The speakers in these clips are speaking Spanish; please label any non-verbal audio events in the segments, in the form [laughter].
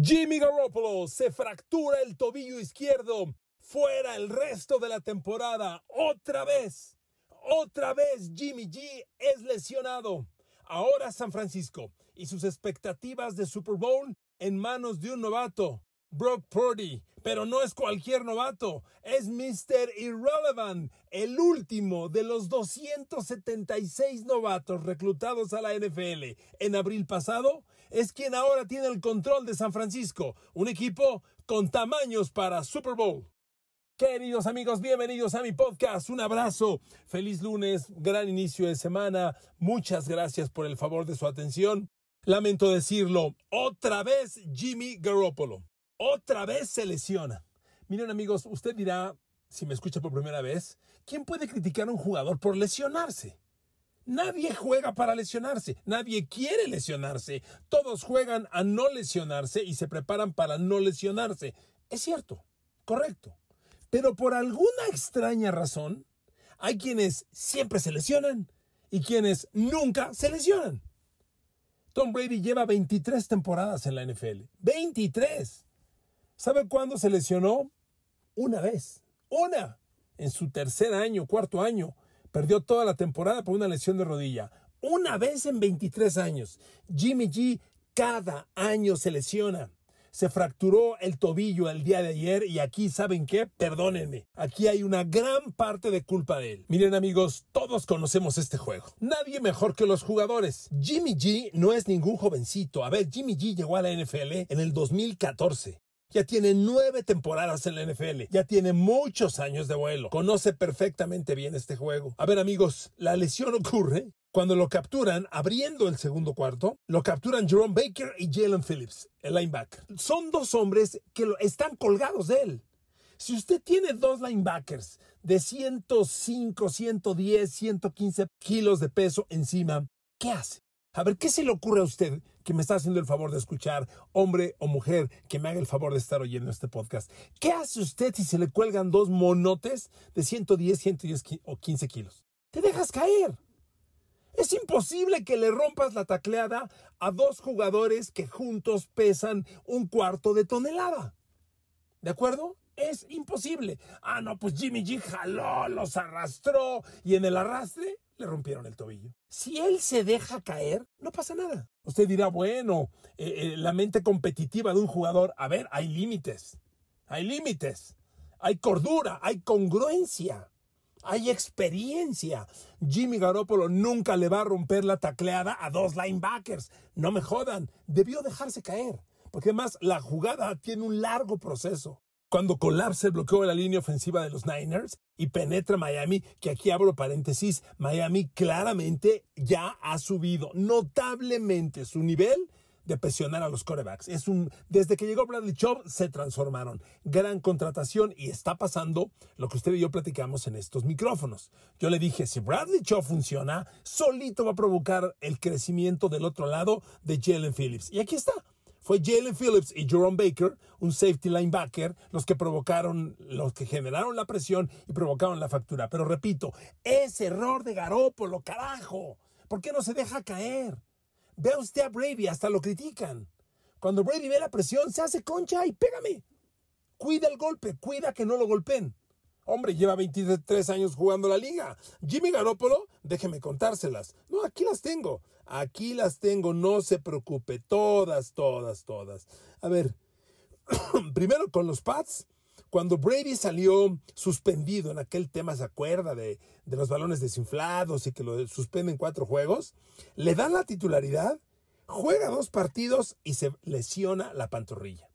Jimmy Garoppolo se fractura el tobillo izquierdo. Fuera el resto de la temporada. Otra vez. Otra vez Jimmy G es lesionado. Ahora San Francisco y sus expectativas de Super Bowl en manos de un novato. Brock Purdy, pero no es cualquier novato, es Mr. Irrelevant, el último de los 276 novatos reclutados a la NFL en abril pasado, es quien ahora tiene el control de San Francisco, un equipo con tamaños para Super Bowl. Queridos amigos, bienvenidos a mi podcast. Un abrazo. Feliz lunes, gran inicio de semana. Muchas gracias por el favor de su atención. Lamento decirlo, otra vez Jimmy Garoppolo otra vez se lesiona. Miren amigos, usted dirá, si me escucha por primera vez, ¿quién puede criticar a un jugador por lesionarse? Nadie juega para lesionarse, nadie quiere lesionarse, todos juegan a no lesionarse y se preparan para no lesionarse. Es cierto, correcto. Pero por alguna extraña razón, hay quienes siempre se lesionan y quienes nunca se lesionan. Tom Brady lleva 23 temporadas en la NFL. 23. ¿Sabe cuándo se lesionó? Una vez. Una. En su tercer año, cuarto año. Perdió toda la temporada por una lesión de rodilla. Una vez en 23 años. Jimmy G cada año se lesiona. Se fracturó el tobillo el día de ayer y aquí, ¿saben qué? Perdónenme. Aquí hay una gran parte de culpa de él. Miren amigos, todos conocemos este juego. Nadie mejor que los jugadores. Jimmy G no es ningún jovencito. A ver, Jimmy G llegó a la NFL en el 2014. Ya tiene nueve temporadas en la NFL. Ya tiene muchos años de vuelo. Conoce perfectamente bien este juego. A ver amigos, la lesión ocurre cuando lo capturan abriendo el segundo cuarto. Lo capturan Jerome Baker y Jalen Phillips, el linebacker. Son dos hombres que están colgados de él. Si usted tiene dos linebackers de 105, 110, 115 kilos de peso encima, ¿qué hace? A ver, ¿qué se le ocurre a usted que me está haciendo el favor de escuchar, hombre o mujer, que me haga el favor de estar oyendo este podcast? ¿Qué hace usted si se le cuelgan dos monotes de 110, 110 o 15 kilos? Te dejas caer. Es imposible que le rompas la tacleada a dos jugadores que juntos pesan un cuarto de tonelada. ¿De acuerdo? Es imposible. Ah, no, pues Jimmy G jaló, los arrastró y en el arrastre le rompieron el tobillo. Si él se deja caer, no pasa nada. Usted dirá, bueno, eh, eh, la mente competitiva de un jugador, a ver, hay límites, hay límites, hay cordura, hay congruencia. Hay experiencia. Jimmy Garoppolo nunca le va a romper la tacleada a dos linebackers. No me jodan. Debió dejarse caer. Porque además la jugada tiene un largo proceso cuando colapsa el bloqueo de la línea ofensiva de los Niners y penetra Miami, que aquí abro paréntesis, Miami claramente ya ha subido notablemente su nivel de presionar a los corebacks. Es un, desde que llegó Bradley Chubb se transformaron. Gran contratación y está pasando lo que usted y yo platicamos en estos micrófonos. Yo le dije, si Bradley Chubb funciona, solito va a provocar el crecimiento del otro lado de Jalen Phillips. Y aquí está. Fue Jalen Phillips y Jerome Baker, un safety linebacker, los que provocaron, los que generaron la presión y provocaron la factura. Pero repito, es error de Garópolo, carajo. ¿Por qué no se deja caer? Ve usted a Brady, hasta lo critican. Cuando Brady ve la presión, se hace concha y pégame. Cuida el golpe, cuida que no lo golpeen. Hombre, lleva 23 años jugando la liga. Jimmy Garoppolo, déjeme contárselas. No, aquí las tengo. Aquí las tengo, no se preocupe. Todas, todas, todas. A ver, [clears throat] primero con los Pats. Cuando Brady salió suspendido en aquel tema, ¿se acuerda de, de los balones desinflados y que lo suspenden cuatro juegos? Le dan la titularidad, juega dos partidos y se lesiona la pantorrilla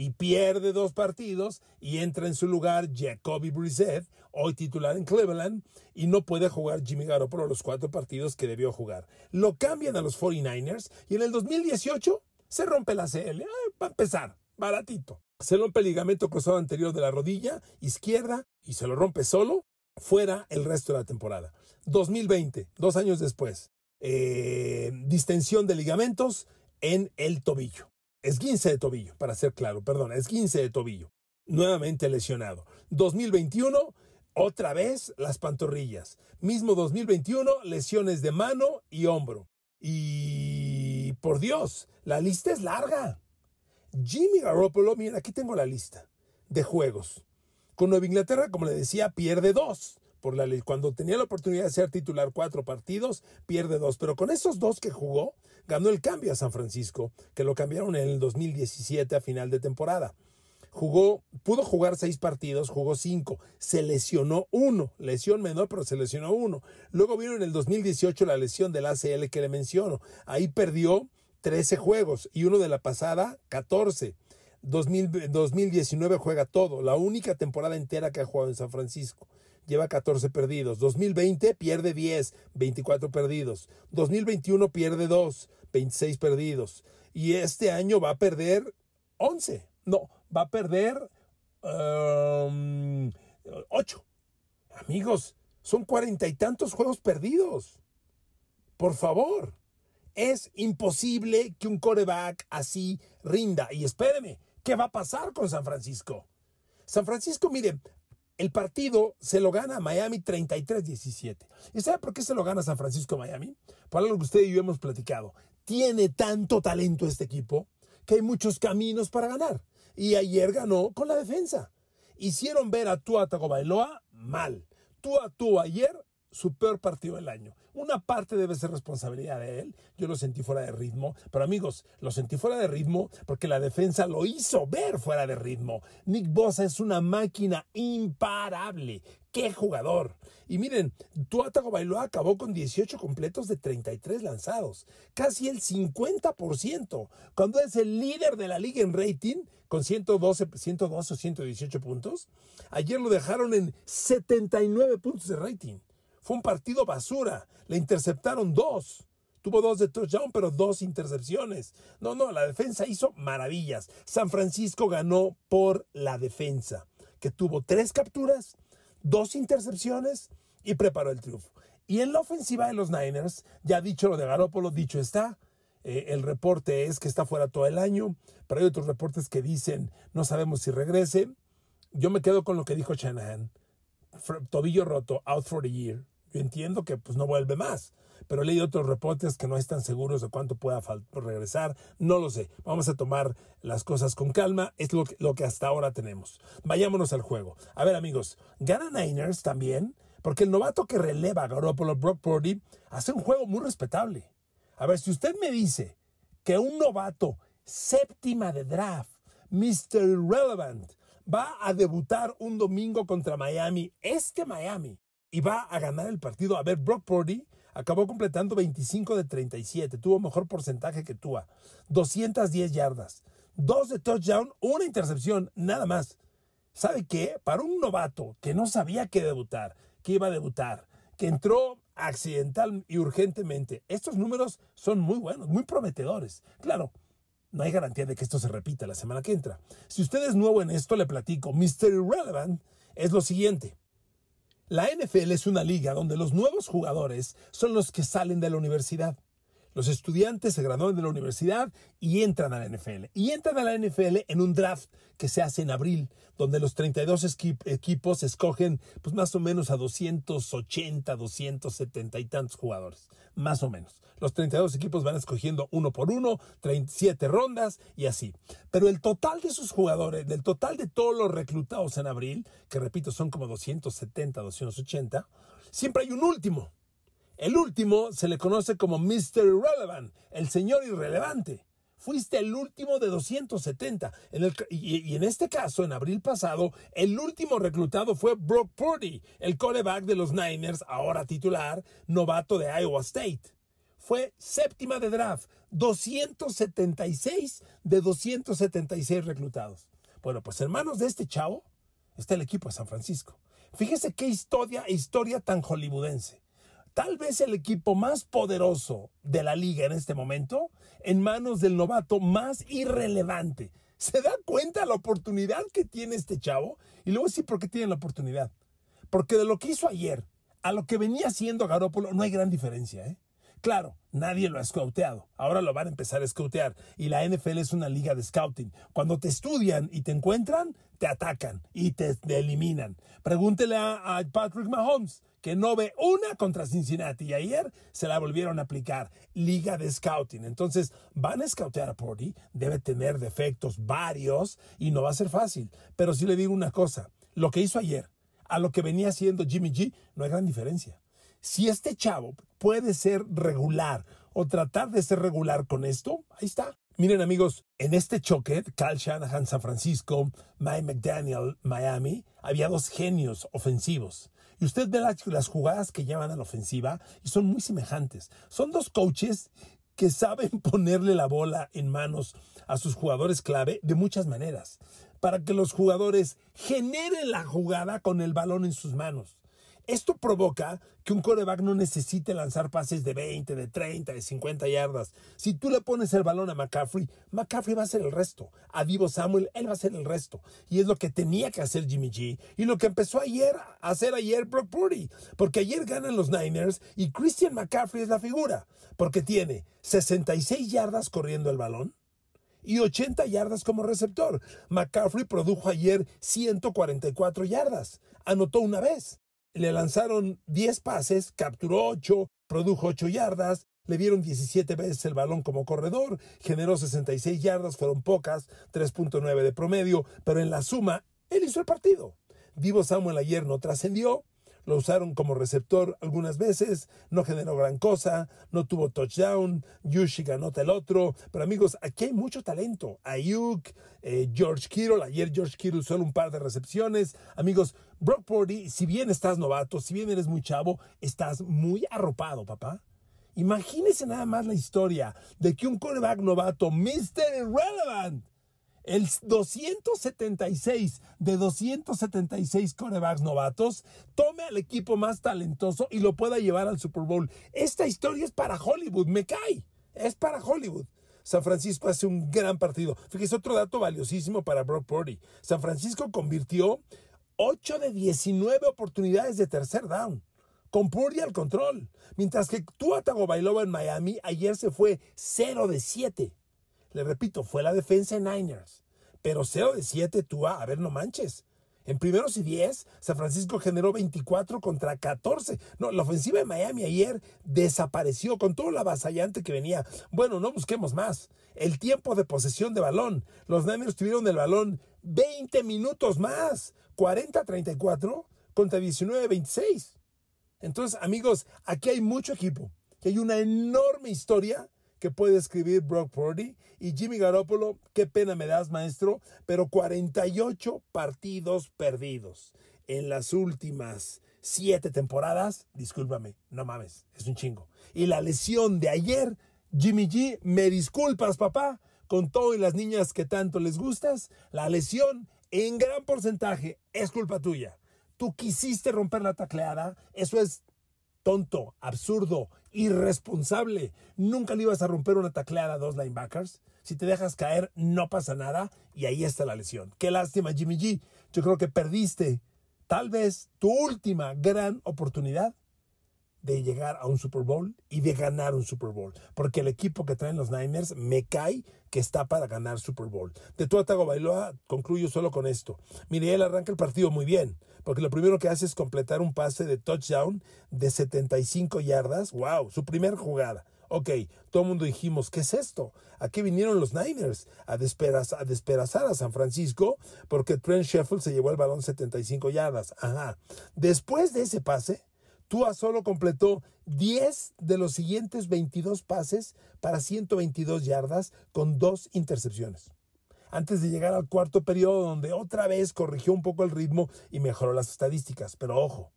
y pierde dos partidos y entra en su lugar Jacoby Brissett, hoy titular en Cleveland, y no puede jugar Jimmy Garoppolo los cuatro partidos que debió jugar. Lo cambian a los 49ers y en el 2018 se rompe la CL. va a empezar, baratito. Se rompe el ligamento cruzado anterior de la rodilla izquierda y se lo rompe solo, fuera el resto de la temporada. 2020, dos años después, eh, distensión de ligamentos en el tobillo. Esguince de tobillo, para ser claro, perdón, esguince de tobillo. Nuevamente lesionado. 2021, otra vez las pantorrillas. Mismo 2021, lesiones de mano y hombro. Y por Dios, la lista es larga. Jimmy Garoppolo, miren, aquí tengo la lista de juegos. Con Nueva Inglaterra, como le decía, pierde dos. Por cuando tenía la oportunidad de ser titular cuatro partidos, pierde dos. Pero con esos dos que jugó, ganó el cambio a San Francisco, que lo cambiaron en el 2017 a final de temporada. Jugó, pudo jugar seis partidos, jugó cinco, se lesionó uno, lesión menor, pero se lesionó uno. Luego vino en el 2018 la lesión del ACL que le menciono. Ahí perdió 13 juegos y uno de la pasada, 14. 2019 juega todo, la única temporada entera que ha jugado en San Francisco. Lleva 14 perdidos. 2020 pierde 10, 24 perdidos. 2021 pierde 2, 26 perdidos. Y este año va a perder 11. No, va a perder 8. Um, Amigos, son cuarenta y tantos juegos perdidos. Por favor. Es imposible que un coreback así rinda. Y espéreme, ¿qué va a pasar con San Francisco? San Francisco, mire, el partido se lo gana a Miami 33-17. ¿Y sabe por qué se lo gana San Francisco Miami? Por algo que usted y yo hemos platicado. Tiene tanto talento este equipo que hay muchos caminos para ganar. Y ayer ganó con la defensa. Hicieron ver a Tua Tagovailoa mal. Tua Tua ayer su peor partido del año. Una parte debe ser responsabilidad de él. Yo lo sentí fuera de ritmo. Pero amigos, lo sentí fuera de ritmo porque la defensa lo hizo ver fuera de ritmo. Nick Bosa es una máquina imparable. ¡Qué jugador! Y miren, Tuatago Bailoa acabó con 18 completos de 33 lanzados. Casi el 50%. Cuando es el líder de la liga en rating, con 112, 112 o 118 puntos. Ayer lo dejaron en 79 puntos de rating. Fue un partido basura. Le interceptaron dos. Tuvo dos de touchdown, pero dos intercepciones. No, no, la defensa hizo maravillas. San Francisco ganó por la defensa, que tuvo tres capturas, dos intercepciones y preparó el triunfo. Y en la ofensiva de los Niners, ya dicho lo de Garoppolo, dicho está. Eh, el reporte es que está fuera todo el año, pero hay otros reportes que dicen no sabemos si regrese. Yo me quedo con lo que dijo Shanahan. Tobillo roto, out for the year. Yo entiendo que pues no vuelve más, pero leído otros reportes que no están seguros de cuánto pueda regresar. No lo sé. Vamos a tomar las cosas con calma. Es lo que, lo que hasta ahora tenemos. Vayámonos al juego. A ver, amigos, gana Niners también, porque el novato que releva a Garoppolo Brock Purdy hace un juego muy respetable. A ver, si usted me dice que un novato séptima de draft, Mr. Relevant, va a debutar un domingo contra Miami, este Miami, y va a ganar el partido. A ver, Brock Purdy acabó completando 25 de 37, tuvo mejor porcentaje que Tua, 210 yardas, dos de touchdown, una intercepción, nada más. ¿Sabe qué? Para un novato que no sabía que debutar, que iba a debutar, que entró accidental y urgentemente, estos números son muy buenos, muy prometedores. Claro, no hay garantía de que esto se repita la semana que entra. Si usted es nuevo en esto, le platico. Mr. Irrelevant es lo siguiente. La NFL es una liga donde los nuevos jugadores son los que salen de la universidad. Los estudiantes se gradúan de la universidad y entran a la NFL. Y entran a la NFL en un draft que se hace en abril, donde los 32 equipos escogen pues más o menos a 280, 270 y tantos jugadores. Más o menos. Los 32 equipos van escogiendo uno por uno, 37 rondas y así. Pero el total de esos jugadores, del total de todos los reclutados en abril, que repito son como 270, 280, siempre hay un último. El último se le conoce como Mr. Irrelevant, el señor irrelevante. Fuiste el último de 270. y, en este caso, en abril pasado, el último reclutado fue Brock Purdy, el coreback de los Niners, ahora titular, novato de Iowa State fue séptima de draft, 276 de 276 reclutados. Bueno, pues hermanos de este chavo está el equipo de San Francisco. Fíjese qué historia, historia tan hollywoodense. Tal vez el equipo más poderoso de la liga en este momento, en manos del novato más irrelevante. ¿Se da cuenta la oportunidad que tiene este chavo? Y luego sí, ¿por qué tiene la oportunidad? Porque de lo que hizo ayer a lo que venía haciendo Garópolo no hay gran diferencia, ¿eh? Claro, nadie lo ha scouteado. Ahora lo van a empezar a scoutear. Y la NFL es una liga de scouting. Cuando te estudian y te encuentran, te atacan y te, eliminan. Pregúntele a, Patrick Mahomes, que no ve una contra Cincinnati. Y ayer se la volvieron a aplicar. Liga de scouting. Entonces, van a scoutear a Purdy. Debe tener defectos varios y no va a ser fácil. Pero sí le digo una cosa. Lo que hizo ayer a lo que venía haciendo Jimmy G, no hay gran diferencia. Si este chavo puede ser regular o tratar de ser regular con esto, ahí está. Miren amigos, en este choque, Cal Shanahan San Francisco, Mike McDaniel Miami, había dos genios ofensivos. Y usted ve las, las jugadas que llevan a la ofensiva y son muy semejantes. Son dos coaches que saben [laughs] ponerle la bola en manos a sus jugadores clave de muchas maneras, para que los jugadores generen la jugada con el balón en sus manos. Esto provoca que un coreback no necesite lanzar pases de 20, de 30, de 50 yardas. Si tú le pones el balón a McCaffrey, McCaffrey va a hacer el resto. A Divo Samuel, él va a hacer el resto. Y es lo que tenía que hacer Jimmy G. Y lo que empezó ayer a hacer ayer Brock Purdy. Porque ayer ganan los Niners y Christian McCaffrey es la figura. Porque tiene 66 yardas corriendo el balón y 80 yardas como receptor. McCaffrey produjo ayer 144 yardas. Anotó una vez le lanzaron 10 pases, capturó 8, produjo 8 yardas, le dieron 17 veces el balón como corredor, generó 66 yardas, fueron pocas, 3.9 de promedio, pero en la suma, él hizo el partido. Divo Samuel ayer no trascendió, lo usaron como receptor algunas veces, no generó gran cosa, no tuvo touchdown, Yushi ganó el otro, pero amigos, aquí hay mucho talento. Ayuk, eh, George Kittle, ayer George Kittle solo un par de recepciones. Amigos, Brock Purdy, si bien estás novato, si bien eres muy chavo, estás muy arropado, papá. Imagínese nada más la historia de que un quarterback novato, Mr. Irrelevant, el 276 de 276 corebacks novatos tome al equipo más talentoso y lo pueda llevar al Super Bowl. Esta historia es para Hollywood, me cae. Es para Hollywood. San Francisco hace un gran partido. Fíjese otro dato valiosísimo para Brock Purdy. San Francisco convirtió 8 de 19 oportunidades de tercer down con Purdy al control. Mientras que Tua Tagovailoa en Miami ayer se fue 0 de 7. Le repito, fue la defensa de Niners. Pero 0 de 7 tú, a ver, no manches. En primeros y 10, San Francisco generó 24 contra 14. No, la ofensiva de Miami ayer desapareció con todo lo avasallante que venía. Bueno, no busquemos más. El tiempo de posesión de balón. Los Niners tuvieron el balón 20 minutos más. 40-34 contra 19-26. Entonces, amigos, aquí hay mucho equipo. Que hay una enorme historia que puede escribir Brock Purdy. Y Jimmy Garoppolo, qué pena me das, maestro, pero 48 partidos perdidos en las últimas siete temporadas. Discúlpame, no mames, es un chingo. Y la lesión de ayer, Jimmy G, me disculpas, papá, con todo y las niñas que tanto les gustas, la lesión en gran porcentaje es culpa tuya. Tú quisiste romper la tacleada, eso es tonto, absurdo, irresponsable. Nunca le ibas a romper una tacleada a dos linebackers. Si te dejas caer, no pasa nada y ahí está la lesión. Qué lástima, Jimmy G. Yo creo que perdiste tal vez tu última gran oportunidad de llegar a un Super Bowl y de ganar un Super Bowl. Porque el equipo que traen los Niners me cae que está para ganar Super Bowl. De tu Tago Bailoa, concluyo solo con esto. Mire, él arranca el partido muy bien, porque lo primero que hace es completar un pase de touchdown de 75 yardas. ¡Wow! Su primera jugada. Ok, todo el mundo dijimos, ¿qué es esto? Aquí vinieron los Niners a, a despedazar a San Francisco porque Trent Sheffield se llevó el balón 75 yardas. Ajá. Después de ese pase, Tua solo completó 10 de los siguientes 22 pases para 122 yardas con dos intercepciones. Antes de llegar al cuarto periodo donde otra vez corrigió un poco el ritmo y mejoró las estadísticas. Pero ojo,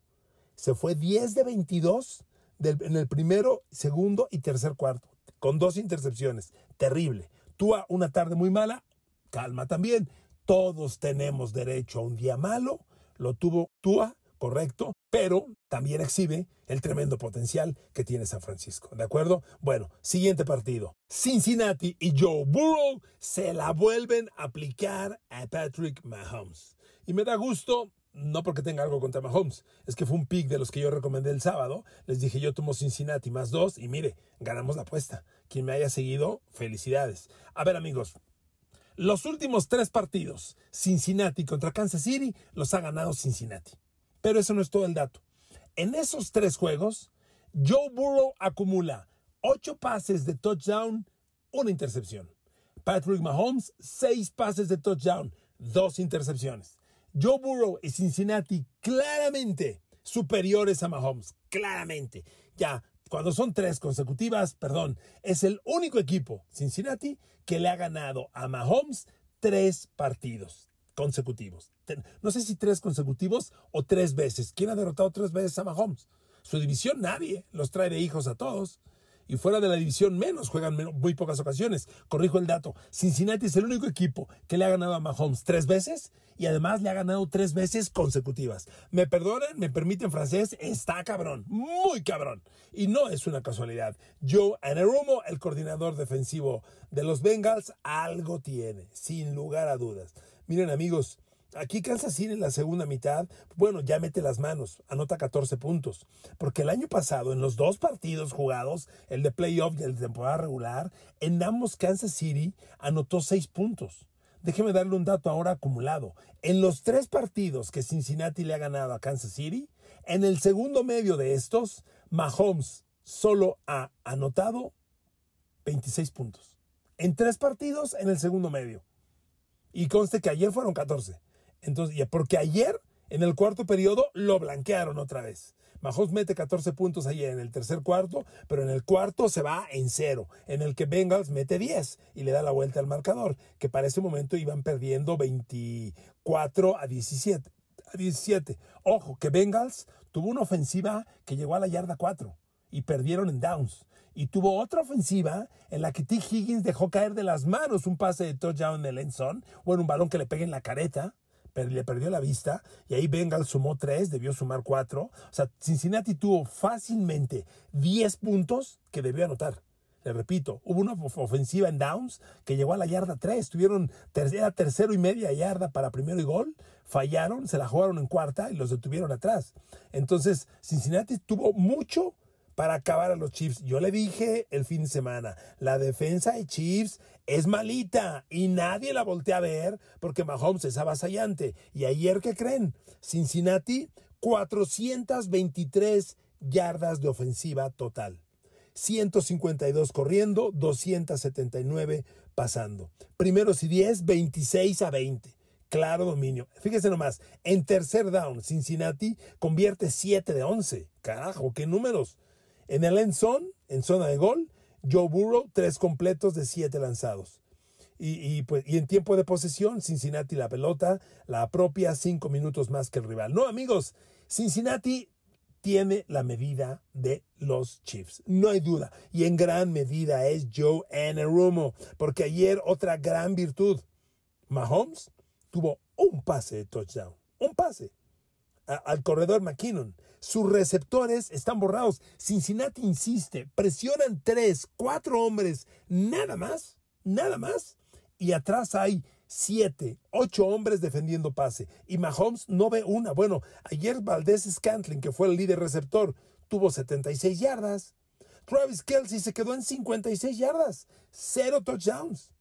se fue 10 de 22 en el primero, segundo y tercer cuarto, con dos intercepciones. Terrible. Tua una tarde muy mala, calma también. Todos tenemos derecho a un día malo. Lo tuvo Tua correcto, pero también exhibe el tremendo potencial que tiene San Francisco. ¿De acuerdo? Bueno, siguiente partido. Cincinnati y Joe Burrow se la vuelven a aplicar a Patrick Mahomes. Y me da gusto no porque tenga algo contra Mahomes, es que fue un pick de los que yo recomendé el sábado. Les dije, yo tomo Cincinnati más dos y mire, ganamos la apuesta. Quien me haya seguido, felicidades. A ver, amigos, los últimos tres partidos, Cincinnati contra Kansas City, los ha ganado Cincinnati. Pero eso no es todo el dato. En esos tres juegos, Joe Burrow acumula ocho pases de touchdown, una intercepción. Patrick Mahomes, seis pases de touchdown, dos intercepciones. Joe Burrow y Cincinnati claramente superiores a Mahomes, claramente. Ya, cuando son tres consecutivas, perdón, es el único equipo, Cincinnati, que le ha ganado a Mahomes tres partidos consecutivos. No sé si tres consecutivos o tres veces. ¿Quién ha derrotado tres veces a Mahomes? Su división nadie. Los trae de hijos a todos y fuera de la división menos, juegan muy pocas ocasiones. Corrijo el dato, Cincinnati es el único equipo que le ha ganado a Mahomes tres veces y además le ha ganado tres veces consecutivas. Me perdonan, me permiten francés, está cabrón, muy cabrón. Y no es una casualidad. Joe Anarumo, el coordinador defensivo de los Bengals, algo tiene, sin lugar a dudas. Miren amigos, Aquí Kansas City en la segunda mitad, bueno, ya mete las manos, anota 14 puntos. Porque el año pasado, en los dos partidos jugados, el de playoff y el de temporada regular, en ambos Kansas City anotó 6 puntos. Déjeme darle un dato ahora acumulado. En los tres partidos que Cincinnati le ha ganado a Kansas City, en el segundo medio de estos, Mahomes solo ha anotado 26 puntos. En tres partidos en el segundo medio. Y conste que ayer fueron 14. Entonces, porque ayer, en el cuarto periodo, lo blanquearon otra vez. Mahomes mete 14 puntos ayer en el tercer cuarto, pero en el cuarto se va en cero, en el que Bengals mete 10 y le da la vuelta al marcador, que para ese momento iban perdiendo 24 a 17. A 17. Ojo, que Bengals tuvo una ofensiva que llegó a la yarda 4 y perdieron en downs. Y tuvo otra ofensiva en la que T. Higgins dejó caer de las manos un pase de touchdown en el o bueno, un balón que le pegue en la careta le perdió la vista y ahí Bengals sumó tres, debió sumar cuatro. O sea, Cincinnati tuvo fácilmente 10 puntos que debió anotar. Le repito, hubo una ofensiva en downs que llegó a la yarda 3. Tuvieron tercera, tercero y media yarda para primero y gol. Fallaron, se la jugaron en cuarta y los detuvieron atrás. Entonces, Cincinnati tuvo mucho para acabar a los Chiefs. Yo le dije el fin de semana, la defensa de Chiefs es malita y nadie la voltea a ver porque Mahomes es avasallante. Y ayer, ¿qué creen? Cincinnati, 423 yardas de ofensiva total. 152 corriendo, 279 pasando. Primeros y 10, 26 a 20 claro dominio. Fíjese nomás, en tercer down, Cincinnati convierte 7 de 11. Carajo, qué números. En el end zone, en zona de gol, Joe Burrow, tres completos de siete lanzados. Y, pues, y en tiempo de posesión, Cincinnati la pelota la apropia cinco minutos más que el rival. No, amigos, Cincinnati tiene la medida de los Chiefs. No hay duda. Y en gran medida es Joe Anarumo. Porque ayer otra gran virtud. Mahomes tuvo un pase de touchdown. Un pase al corredor McKinnon. Sus receptores están borrados. Cincinnati insiste, presionan tres, cuatro hombres, nada más, nada más. Y atrás hay siete, ocho hombres defendiendo pase. Y Mahomes no ve una. Bueno, ayer Valdés Scantling, que fue el líder receptor, tuvo 76 yardas. Travis Kelsey se quedó en 56 yardas. Cero touchdowns.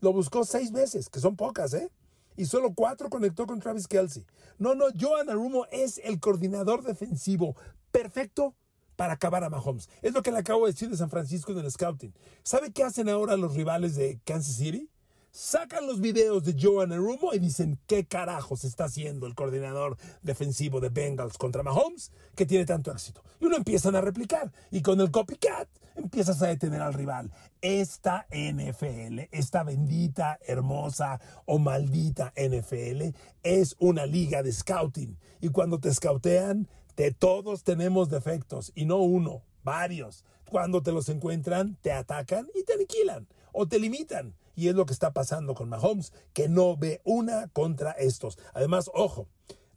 Lo buscó seis veces, que son pocas, ¿eh? Y solo cuatro conectó con Travis Kelsey. No, no, Joan Arumo es el coordinador defensivo perfecto para acabar a Mahomes. Es lo que le acabo de decir de San Francisco en el scouting. ¿Sabe qué hacen ahora los rivales de Kansas City? Sacan los videos de Joan Arumo y dicen qué carajos está haciendo el coordinador defensivo de Bengals contra Mahomes que tiene tanto éxito. Y uno empiezan a replicar y con el copycat empiezas a detener al rival. Esta NFL, esta bendita, hermosa o maldita NFL es una liga de scouting y cuando te scoutean, de todos tenemos defectos y no uno, varios. Cuando te los encuentran, te atacan y te aniquilan o te limitan. Y es lo que está pasando con Mahomes, que no ve una contra estos. Además, ojo,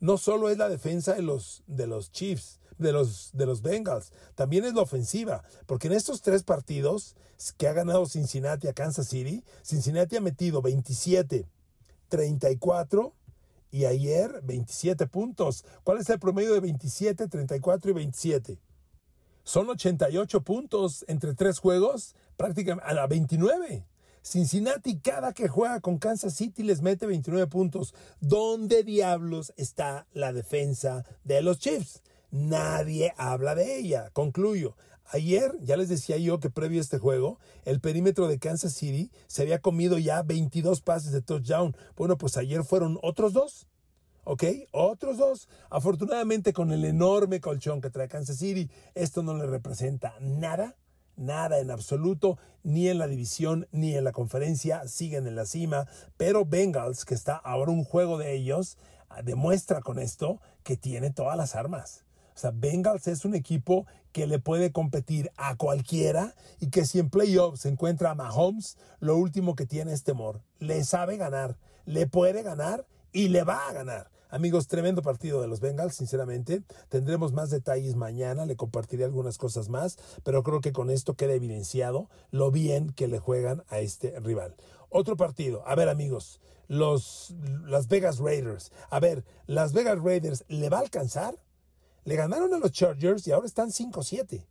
no solo es la defensa de los, de los Chiefs, de los, de los Bengals, también es la ofensiva, porque en estos tres partidos que ha ganado Cincinnati a Kansas City, Cincinnati ha metido 27, 34 y ayer 27 puntos. ¿Cuál es el promedio de 27, 34 y 27? Son 88 puntos entre tres juegos, prácticamente a la 29. Cincinnati cada que juega con Kansas City les mete 29 puntos. ¿Dónde diablos está la defensa de los Chiefs? Nadie habla de ella. Concluyo. Ayer, ya les decía yo que previo a este juego, el perímetro de Kansas City se había comido ya 22 pases de touchdown. Bueno, pues ayer fueron otros dos. ¿Ok? Otros dos. Afortunadamente con el enorme colchón que trae Kansas City, esto no le representa nada nada en absoluto, ni en la división ni en la conferencia, siguen en la cima, pero Bengals, que está ahora un juego de ellos, ah, demuestra con esto que tiene todas las armas. O sea, Bengals es un equipo que le puede competir a cualquiera y que si en playoffs se encuentra a Mahomes, lo último que tiene es temor. Le sabe ganar, le puede ganar y le va a ganar. Amigos, tremendo partido de los Bengals, sinceramente. Tendremos más detalles mañana, le compartiré algunas cosas más, pero creo que con esto queda evidenciado lo bien que le juegan a este rival. Otro partido, a ver amigos, los Las Vegas Raiders. A ver, Las Vegas Raiders, ¿le va a alcanzar? Le ganaron a los Chargers y ahora están 5-7.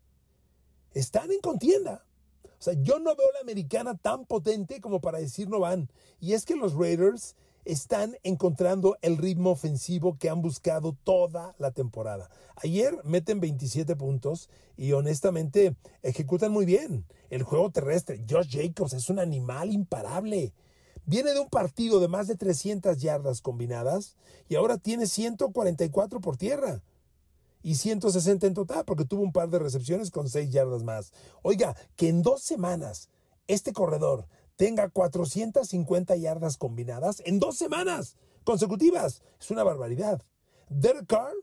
Están en contienda. O sea, yo no veo la americana tan potente como para decir no van. Y es que los Raiders están encontrando el ritmo ofensivo que han buscado toda la temporada. Ayer meten 27 puntos y honestamente ejecutan muy bien. El juego terrestre, Josh Jacobs es un animal imparable. Viene de un partido de más de 300 yardas combinadas y ahora tiene 144 por tierra y 160 en total porque tuvo un par de recepciones con 6 yardas más. Oiga, que en dos semanas este corredor tenga 450 yardas combinadas en dos semanas consecutivas. Es una barbaridad. Derek Carr,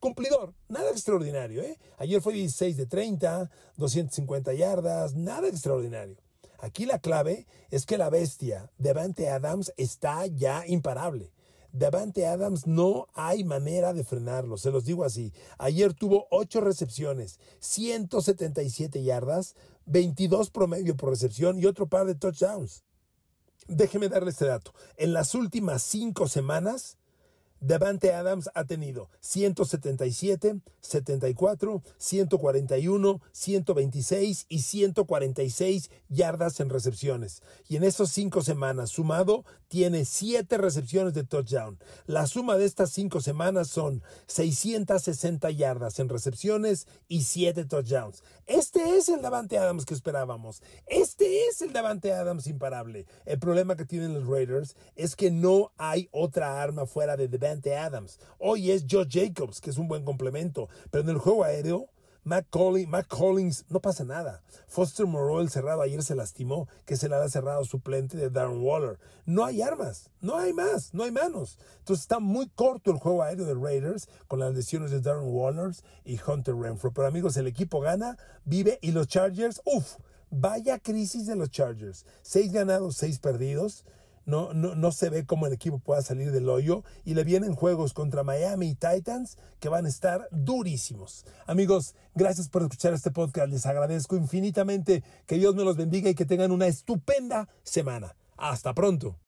cumplidor, nada extraordinario. ¿eh? Ayer fue 16 de 30, 250 yardas, nada extraordinario. Aquí la clave es que la bestia Devante Adams está ya imparable. Devante Adams no hay manera de frenarlo, se los digo así. Ayer tuvo 8 recepciones, 177 yardas, 22 promedio por recepción y otro par de touchdowns. Déjeme darle este dato. En las últimas 5 semanas, Devante Adams ha tenido 177, 74, 141, 126 y 146 yardas en recepciones. Y en esas cinco semanas, sumado, tiene siete recepciones de touchdown. La suma de estas cinco semanas son 660 yardas en recepciones y siete touchdowns. Este es el Devante Adams que esperábamos. Este es el Devante Adams imparable. El problema que tienen los Raiders es que no hay otra arma fuera de Adams. Hoy es Joe Jacobs, que es un buen complemento. Pero en el juego aéreo, Matt Collins, no pasa nada. Foster Moreau, el cerrado, ayer se lastimó, que se le ha cerrado suplente de Darren Waller. No hay armas, no hay más, no hay manos. Entonces está muy corto el juego aéreo de Raiders con las lesiones de Darren Waller y Hunter Renfro. Pero amigos, el equipo gana, vive y los Chargers, uff, vaya crisis de los Chargers. Seis ganados, seis perdidos no, no, no se ve cómo el equipo pueda salir del hoyo y le vienen juegos contra Miami y Titans que van a estar durísimos. Amigos, gracias por escuchar este podcast, les agradezco infinitamente, que Dios me los bendiga y que tengan una estupenda semana. Hasta pronto.